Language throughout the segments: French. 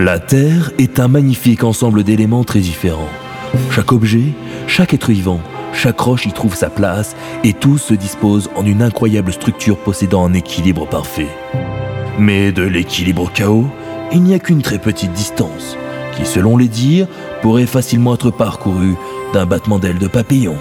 La Terre est un magnifique ensemble d'éléments très différents. Chaque objet, chaque être vivant, chaque roche y trouve sa place et tout se dispose en une incroyable structure possédant un équilibre parfait. Mais de l'équilibre au chaos, il n'y a qu'une très petite distance, qui selon les dires pourrait facilement être parcourue d'un battement d'ailes de papillon.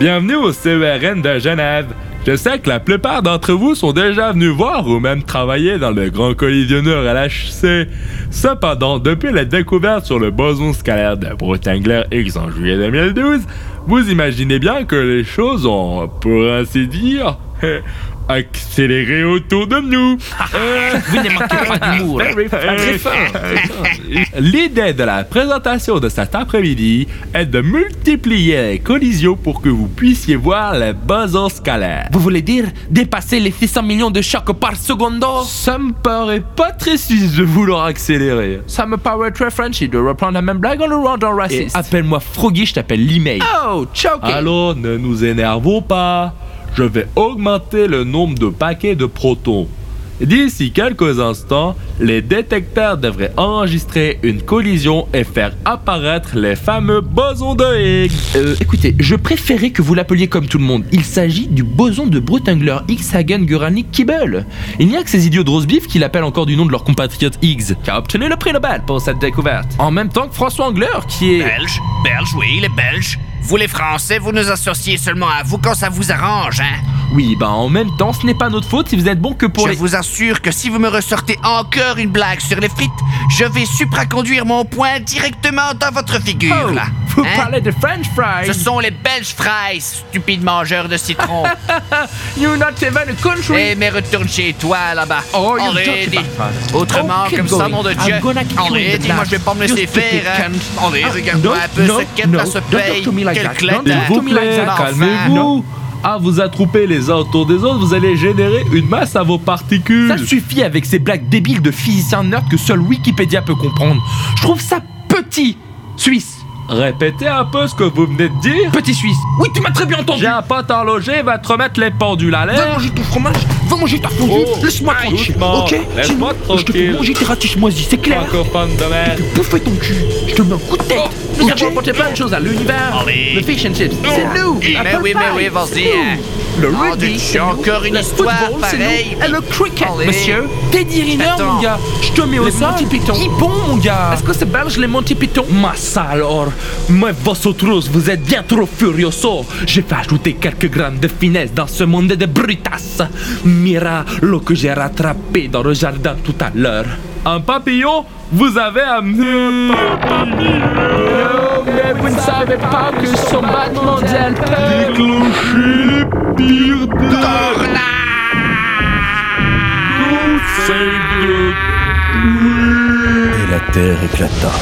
Bienvenue au CERN de Genève. Je sais que la plupart d'entre vous sont déjà venus voir ou même travailler dans le grand collisionneur à l'HC. Cependant, depuis la découverte sur le boson scalaire de Brotengler X en juillet 2012, vous imaginez bien que les choses ont, pour ainsi dire, accéléré autour de nous. Euh, Vous ne manquez pas d'humour. Très fort. L'idée de la présentation de cet après-midi est de multiplier les collisions pour que vous puissiez voir les bosons scalaires. Vous voulez dire dépasser les 600 millions de chocs par seconde Ça me paraît pas très suisse de vouloir accélérer. Ça me paraît très Frenchy de reprendre la même blague en le rendant raciste. appelle-moi Froggy, je t'appelle l'email. Oh, choqué. Alors ne nous énervons pas. Je vais augmenter le nombre de paquets de protons. D'ici quelques instants, les détecteurs devraient enregistrer une collision et faire apparaître les fameux bosons de Higgs. Euh, écoutez, je préférais que vous l'appeliez comme tout le monde. Il s'agit du boson de Brutengler X Hagen Guralnik Kibble. Il n'y a que ces idiots de Rosebif qui l'appellent encore du nom de leur compatriote Higgs, qui a obtenu le prix Nobel pour cette découverte. En même temps que François Angler, qui est. Belge, belge, oui, les Belges. Vous les Français, vous nous associez seulement à vous quand ça vous arrange, hein? Oui, bah en même temps, ce n'est pas notre faute si vous êtes bon que pour Je les. vous assure que si vous me ressortez encore une blague sur les frites, je vais supraconduire mon poing directement dans votre figure, Oh, là. Vous Hein? parlez de French fries. Ce sont les Belges fries, stupide mangeur de citron. You're not even a country. Eh, mais retourne chez toi, là-bas. Oh, you're Already. talking about- Autrement, Oh, comme ça, going. nom de Dieu. you Already, moi, je vais pas me You laisser faire, hein. Allez, Ah, regarde-moi un peu ce qu'est no, à ce don't talk paye. to me like Quel that. clète, hein. S'il to vous plaît, that. calmez-vous. À vous attroper les uns autour des autres, vous allez générer une masse à vos particules. Ça suffit avec ces blagues débiles de physiciens nerds que seul Wikipédia peut comprendre. Je trouve ça petit. Suisse. Répétez un peu ce que vous venez de dire. Petit Suisse. Oui, tu m'as très bien entendu. J'ai un pote en logé, il va te remettre les pendules à Va l'air. manger ton fromage, va manger ta fondue, Oh, laisse-moi tranquille, ok laisse-moi Sinon, Je te fais manger tes ratiches moisies, c'est clair Francophone de merde. Tu bouffer ton cul, je te mets un coup de tête Nous avons apporté plein de choses à l'univers. Le fish and chips, c'est nous Mais Apple oui, mais oui, vas-y. Le Oh, rugby, c'est encore une Le histoire football, c'est pareille. nous. Et le cricket, Allez. monsieur Teddy Riner, mon gars Je te mets au sol Monty Python. Hippon, mon gars Est-ce que c'est belge, les Monty Python Massa alors Mais vosotros, vous êtes bien trop furioso J'ai fait ajouter quelques grammes de finesse dans ce monde de brutas Mira l'eau que j'ai rattrapé dans le jardin tout à l'heure Un papillon Vous avez amené un papillon Mais vous ne savez pas que son battement d'aile peut Déclencher les pires des conseils de... Et la terre éclata.